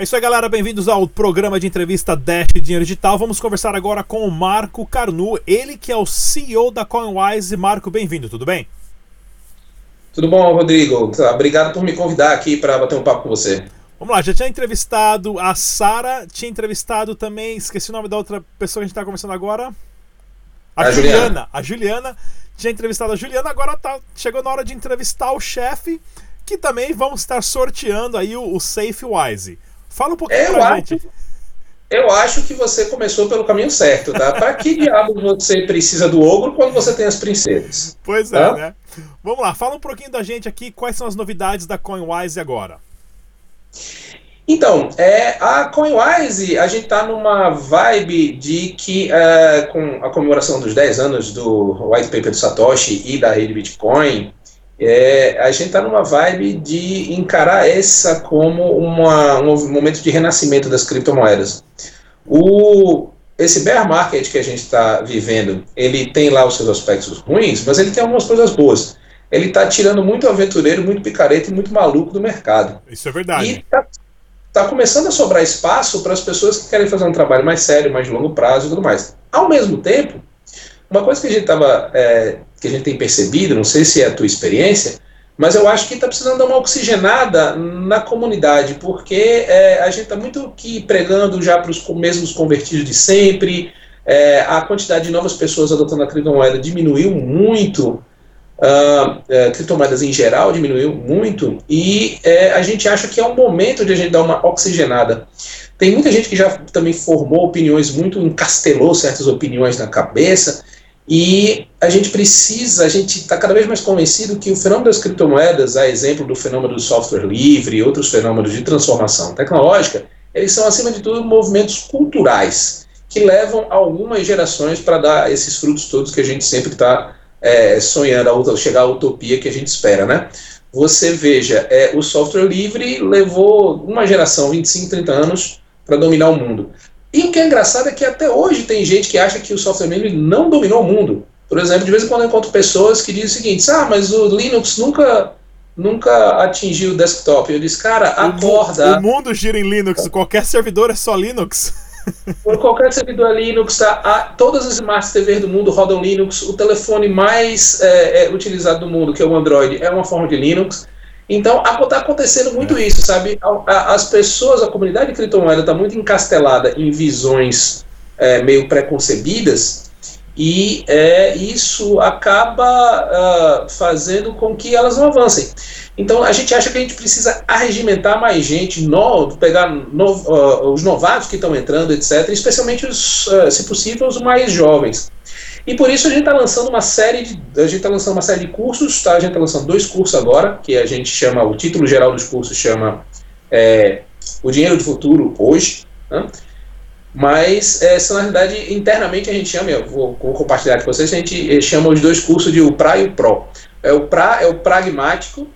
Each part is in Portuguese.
É isso aí, galera. Bem-vindos ao programa de entrevista Dash Dinheiro Digital. Vamos conversar agora com o Marco Carnu, ele que é o CEO da CoinWise. Marco, bem-vindo, tudo bem? Tudo bom, Rodrigo? Obrigado por me convidar aqui para bater um papo com você. Vamos lá, já tinha entrevistado a Sara, tinha entrevistado também, esqueci o nome da outra pessoa que a gente está conversando agora. A, a Juliana. Juliana. A Juliana. Tinha entrevistado a Juliana, agora tá, chegou na hora de entrevistar o chefe, que também vamos estar sorteando aí o, o Safe Wise. Fala um pouquinho eu pra acho, gente. Eu acho que você começou pelo caminho certo, tá? Para que diabo você precisa do ogro quando você tem as princesas? Pois é, tá? né? Vamos lá, fala um pouquinho da gente aqui, quais são as novidades da CoinWise agora? Então, é, a CoinWise, a gente está numa vibe de que, é, com a comemoração dos 10 anos do white paper do Satoshi e da rede Bitcoin, é, a gente está numa vibe de encarar essa como uma, um momento de renascimento das criptomoedas. O, esse bear market que a gente está vivendo, ele tem lá os seus aspectos ruins, mas ele tem algumas coisas boas. Ele está tirando muito aventureiro, muito picareta e muito maluco do mercado. Isso é verdade. E está tá começando a sobrar espaço para as pessoas que querem fazer um trabalho mais sério, mais de longo prazo e tudo mais. Ao mesmo tempo, uma coisa que a gente tava, é, que a gente tem percebido, não sei se é a tua experiência, mas eu acho que está precisando dar uma oxigenada na comunidade, porque é, a gente está muito que pregando já para os mesmos convertidos de sempre, é, a quantidade de novas pessoas adotando a criptomoeda diminuiu muito, uh, uh, criptomoedas em geral diminuiu muito, e é, a gente acha que é um momento de a gente dar uma oxigenada. Tem muita gente que já também formou opiniões muito, encastelou certas opiniões na cabeça, e a gente precisa, a gente está cada vez mais convencido que o fenômeno das criptomoedas, a exemplo do fenômeno do software livre e outros fenômenos de transformação tecnológica, eles são, acima de tudo, movimentos culturais que levam algumas gerações para dar esses frutos todos que a gente sempre está é, sonhando, chegar à utopia que a gente espera, né? Você veja, é, o software livre levou uma geração, 25, 30 anos, para dominar o mundo. E o que é engraçado é que até hoje tem gente que acha que o software livre não dominou o mundo. Por exemplo, de vez em quando eu encontro pessoas que dizem o seguinte: ah, mas o Linux nunca nunca atingiu o desktop. Eu disse, cara, acorda. O mundo gira em Linux, qualquer servidor é só Linux. Por qualquer servidor é Linux, tá, a, todas as Smart TV do mundo rodam Linux. O telefone mais é, é, utilizado do mundo, que é o Android, é uma forma de Linux. Então, está acontecendo muito é. isso, sabe? As pessoas, a comunidade de criptomoeda está muito encastelada em visões é, meio preconcebidas e é, isso acaba uh, fazendo com que elas não avancem. Então, a gente acha que a gente precisa arregimentar mais gente, no, pegar no, uh, os novatos que estão entrando, etc., especialmente, os, uh, se possível, os mais jovens. E por isso a gente está lançando uma série de. A gente está lançando uma série de cursos, tá? A gente está lançando dois cursos agora, que a gente chama, o título geral dos cursos chama é, O Dinheiro do Futuro Hoje. Né? Mas essa, na realidade, internamente a gente chama, eu vou, vou, compartilhar com vocês, a gente eh, chama os dois cursos de o PRA e o PRO. É, o PRA é o pragmático,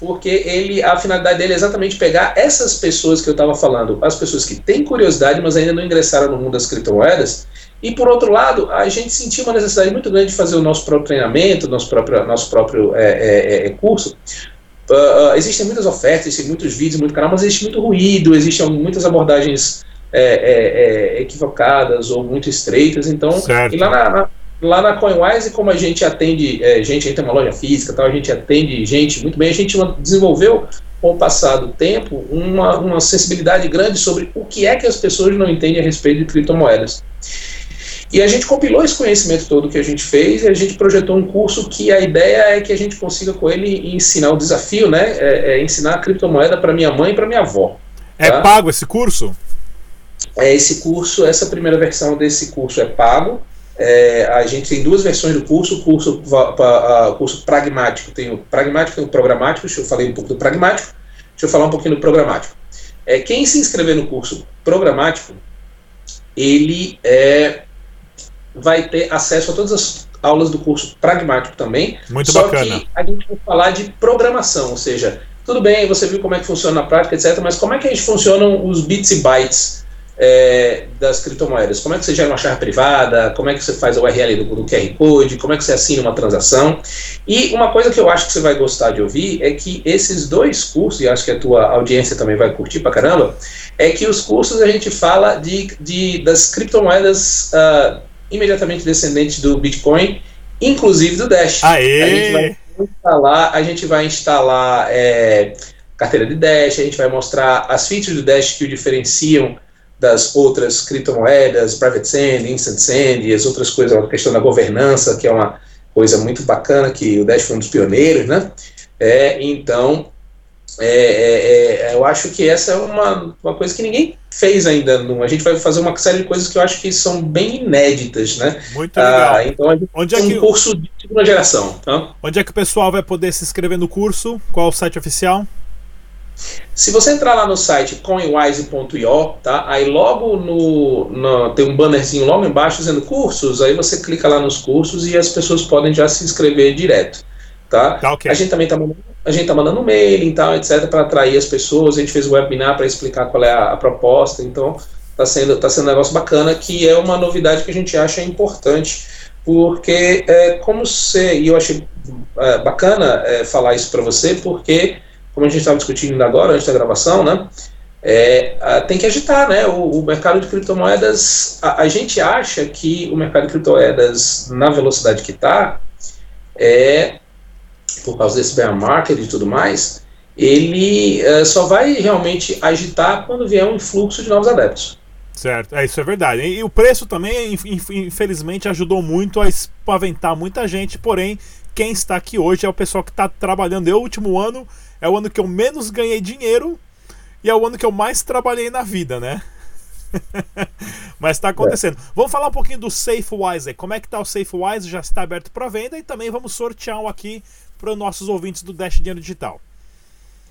porque ele, a finalidade dele é exatamente pegar essas pessoas que eu estava falando, as pessoas que têm curiosidade, mas ainda não ingressaram no mundo das criptomoedas, e por outro lado, a gente sentiu uma necessidade muito grande de fazer o nosso próprio treinamento, nosso próprio, nosso próprio é, é, é curso. Uh, uh, existem muitas ofertas, existem muitos vídeos, muito canal, mas existe muito ruído, existem muitas abordagens é, é, é, equivocadas ou muito estreitas. Então, certo. e lá na, na, lá na CoinWise, como a gente atende gente, a gente tem uma loja física, tal, a gente atende gente muito bem, a gente desenvolveu com o passar do tempo uma, uma sensibilidade grande sobre o que é que as pessoas não entendem a respeito de criptomoedas. E a gente compilou esse conhecimento todo que a gente fez e a gente projetou um curso que a ideia é que a gente consiga com ele ensinar o desafio, né? É, é ensinar a criptomoeda para minha mãe e para minha avó. É tá? pago esse curso? É esse curso, essa primeira versão desse curso é pago. É, a gente tem duas versões do curso, o curso, uh, curso pragmático, tem o pragmático e o programático, deixa eu falar um pouco do pragmático, deixa eu falar um pouquinho do programático. É, quem se inscrever no curso programático, ele é, vai ter acesso a todas as aulas do curso pragmático também. Muito só bacana. que a gente vai falar de programação, ou seja, tudo bem, você viu como é que funciona na prática, etc., mas como é que a gente funcionam os bits e bytes é, das criptomoedas? Como é que você gera uma chave privada? Como é que você faz a URL do, do, QR Code? Como é que você assina uma transação? E uma coisa que eu acho que você vai gostar de ouvir é que esses dois cursos, e acho que a tua audiência também vai curtir pra caramba, é que os cursos a gente fala de, de das criptomoedas uh, imediatamente descendentes do Bitcoin, inclusive do Dash. Aê! A gente vai instalar, a gente vai instalar é, carteira de Dash, a gente vai mostrar as features do Dash que o diferenciam das outras criptomoedas, Private Sand, Instant Sand e as outras coisas, a questão da governança, que é uma coisa muito bacana, que o Dash foi um dos pioneiros, né? É, então, é, é, é, eu acho que essa é uma, uma coisa que ninguém fez ainda. No, a gente vai fazer uma série de coisas que eu acho que são bem inéditas, né? Muito legal. Ah, então, Onde é um que... curso de segunda geração. Tá? Onde é que o pessoal vai poder se inscrever no curso? Qual o site oficial? Se você entrar lá no site coinwise.io, tá? Aí logo no, no, tem um bannerzinho logo embaixo dizendo cursos, aí você clica lá nos cursos e as pessoas podem já se inscrever direto, tá? tá okay. A gente também está mandando, a gente tá mandando mail e tal, etc, para atrair as pessoas. A gente fez um webinar para explicar qual é a, a proposta, então está sendo tá sendo um negócio bacana que é uma novidade que a gente acha importante porque é, como você e eu achei é, bacana é, falar isso para você porque como a gente estava discutindo agora, antes da gravação, né? É, a, tem que agitar, né? O, o mercado de criptomoedas, a, a, gente acha que o mercado de criptomoedas, na velocidade que está, é, por causa desse bear market e tudo mais, ele é, só vai realmente agitar quando vier um influxo de novos adeptos. Certo, é, isso é verdade. E, e o preço também, infelizmente, ajudou muito a espaventar muita gente, porém, quem está aqui hoje é o pessoal que está trabalhando. Eu, último ano, é o ano que eu menos ganhei dinheiro e é o ano que eu mais trabalhei na vida, né? Mas está acontecendo. É. Vamos falar um pouquinho do SafeWise. Como é que está o SafeWise? Já está aberto para venda e também vamos sortear um aqui para os nossos ouvintes do Dash Dinheiro Digital.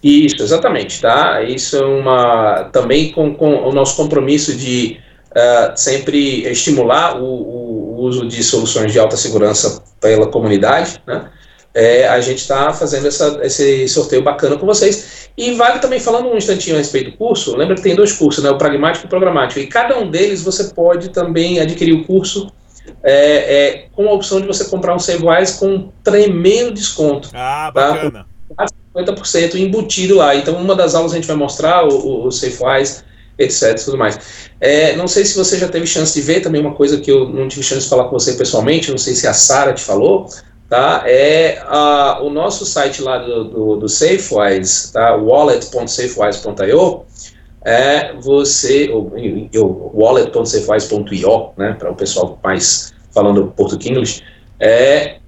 Isso, exatamente, tá? Isso é uma também com, com o nosso compromisso de uh, sempre estimular o, o, uso de soluções de alta segurança pela comunidade, né? é, a gente está fazendo essa, esse sorteio bacana com vocês. E vale também, falando um instantinho a respeito do curso, lembra que tem dois cursos, né, o pragmático e o programático, e cada um deles você pode também adquirir o curso é, é, com a opção de você comprar um SaveWise com um tremendo desconto. Ah, tá? bacana. Tá? 50% embutido lá. Então, uma das aulas a gente vai mostrar o, o, o SafeWise, etc. tudo mais. É, não sei se você já teve chance de ver, também uma coisa que eu não tive chance de falar com você pessoalmente, não sei se a Sara te falou, tá? É a, o nosso site lá do, do, do SafeWise, tá? wallet.safewise.io, é você, o, wallet.safewise.io, né? Para o pessoal mais falando português é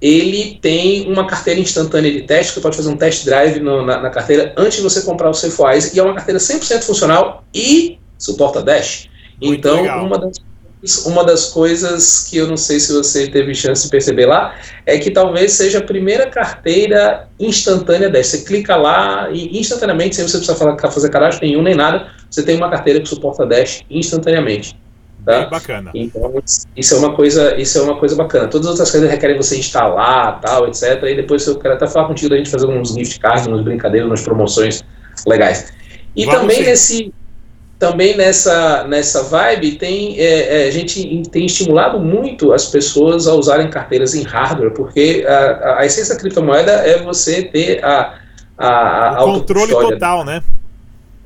ele tem uma carteira instantânea de teste, que pode fazer um test drive no, na, na, carteira antes de você comprar o SafeWise, e é uma carteira 100% funcional e suporta Dash. Muito então, legal. uma das uma das coisas que eu não sei se você teve chance de perceber lá é que talvez seja a primeira carteira instantânea dessa. Você clica lá e instantaneamente, sem você precisar fazer cadastro nenhum nem nada, você tem uma carteira que suporta Dash instantaneamente. Tá? bacana. Então, isso é uma coisa, isso é uma coisa bacana. Todas as outras coisas requerem você instalar, tal, etc. E depois eu quero até falar contigo da gente fazer uns gift cards, umas brincadeiras, umas promoções legais. E Vamos também sim. nesse também nessa, nessa vibe tem é, é, a gente tem estimulado muito as pessoas a usarem carteiras em hardware, porque a, a essência da criptomoeda é você ter a, a, a o controle total, né?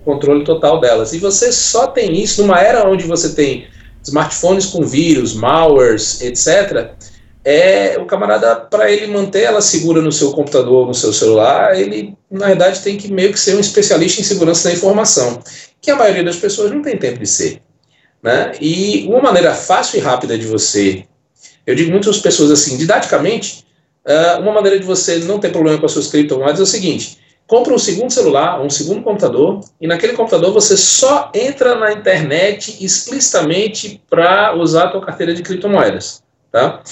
Controle total delas. E você só tem isso numa era onde você tem smartphones com vírus, malwares, etc. É o camarada para ele manter ela segura no seu computador, no seu celular, ele na verdade tem que meio que ser um especialista em segurança da informação que a maioria das pessoas não tem tempo de ser. Né? E uma maneira fácil e rápida de você, eu digo muitas pessoas assim, didaticamente, uh, uma maneira de você não ter problema com as suas criptomoedas é o seguinte: compra um segundo celular, um segundo computador, e naquele computador você só entra na internet explicitamente para usar a tua carteira de criptomoedas. Tá?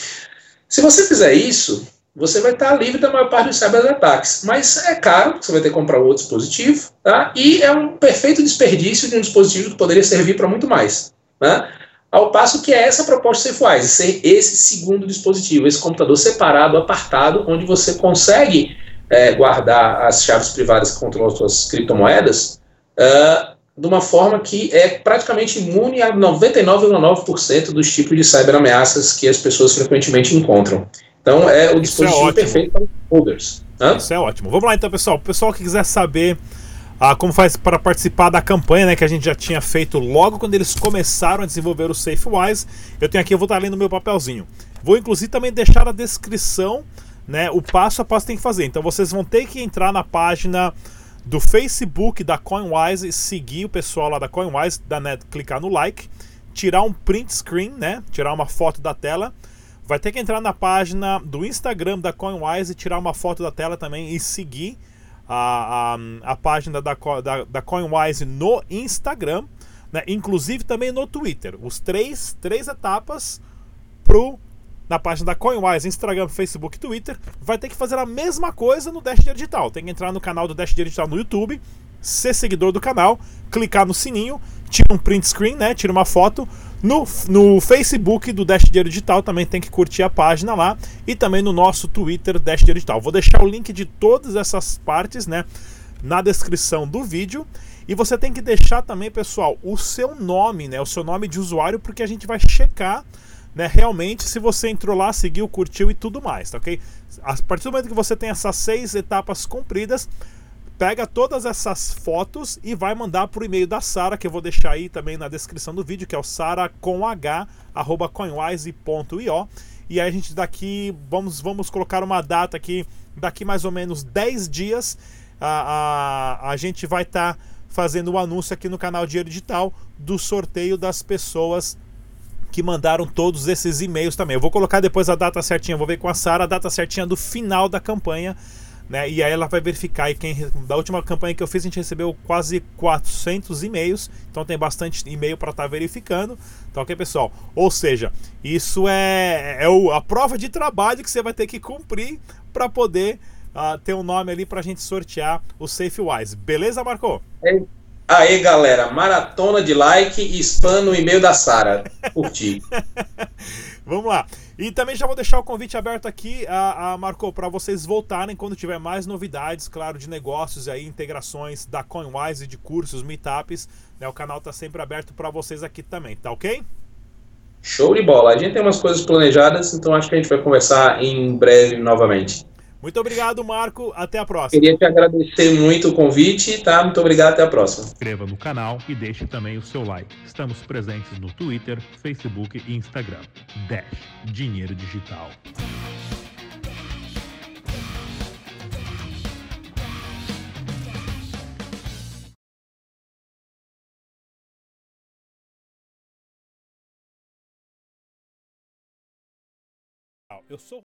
Se você fizer isso, você vai estar livre da maior parte dos cyberataques. Mas é caro, você vai ter que comprar outro dispositivo, tá? e é um perfeito desperdício de um dispositivo que poderia servir para muito mais. Né? Ao passo que é essa proposta que você faz, ser esse segundo dispositivo, esse computador separado, apartado, onde você consegue é, guardar as chaves privadas que controlam as suas criptomoedas uh, de uma forma que é praticamente imune a 99,9% dos tipos de cyberameaças que as pessoas frequentemente encontram. Então é o é dispositivo é perfeito para os holders. Hã? Isso é ótimo. Vamos lá então, pessoal. O pessoal que quiser saber ah, como faz para participar da campanha né, que a gente já tinha feito logo quando eles começaram a desenvolver o SafeWise. Eu tenho aqui, eu vou estar lendo meu papelzinho. Vou inclusive também deixar na descrição né, o passo a passo que tem que fazer. Então vocês vão ter que entrar na página do Facebook da CoinWise, seguir o pessoal lá da CoinWise, da, né, clicar no like, tirar um print screen, né, tirar uma foto da tela. Vai ter que entrar na página do Instagram da CoinWise, tirar uma foto da tela também e seguir a, a, a página da, da, da CoinWise no Instagram, né? inclusive também no Twitter. Os três, três etapas pro na página da CoinWise, Instagram, Facebook Twitter. Vai ter que fazer a mesma coisa no Dash Digital. Tem que entrar no canal do Dash Digital no YouTube, ser seguidor do canal, clicar no sininho, tira um print screen, né? Tira uma foto. No, no Facebook do Dash Dinheiro Digital também tem que curtir a página lá e também no nosso Twitter Dash Dinheiro Digital. Vou deixar o link de todas essas partes, né, na descrição do vídeo. E você tem que deixar também, pessoal, o seu nome, né, o seu nome de usuário, porque a gente vai checar né, realmente se você entrou lá, seguiu, curtiu e tudo mais, tá ok? A partir do momento que você tem essas seis etapas cumpridas, pega todas essas fotos e vai mandar o e-mail da Sara, que eu vou deixar aí também na descrição do vídeo, que é o sara.coinwise.io. E aí a gente daqui, vamos, vamos colocar uma data aqui, daqui mais ou menos 10 dias, a, a, a gente vai estar tá fazendo o um anúncio aqui no canal Dinheiro Digital do sorteio das pessoas que mandaram todos esses e-mails também. Eu vou colocar depois a data certinha, vou ver com a Sara a data certinha do final da campanha né? E aí ela vai verificar. E quem, da última campanha que eu fiz, a gente recebeu quase 400 e-mails. Então tem bastante e-mail para estar tá verificando. Tá ok, pessoal? Ou seja, isso é, é o, a prova de trabalho que você vai ter que cumprir para poder uh, ter um nome ali para a gente sortear o SafeWise. Beleza, Marco? É. Aí, galera, maratona de like e spam no e-mail da Sara. Curti. Vamos lá. E também já vou deixar o convite aberto aqui, a, a Marco, para vocês voltarem quando tiver mais novidades, claro, de negócios aí, integrações da CoinWise, de cursos, meetups. Né, o canal está sempre aberto para vocês aqui também, tá ok? Show de bola. A gente tem umas coisas planejadas, então acho que a gente vai conversar em breve novamente. Muito obrigado, Marco. Até a próxima. Queria te agradecer muito o convite, tá? Muito obrigado, até a próxima. Inscreva no canal e deixe também o seu like. Estamos presentes no Twitter, Facebook e Instagram. Dash Dinheiro Digital. Eu sou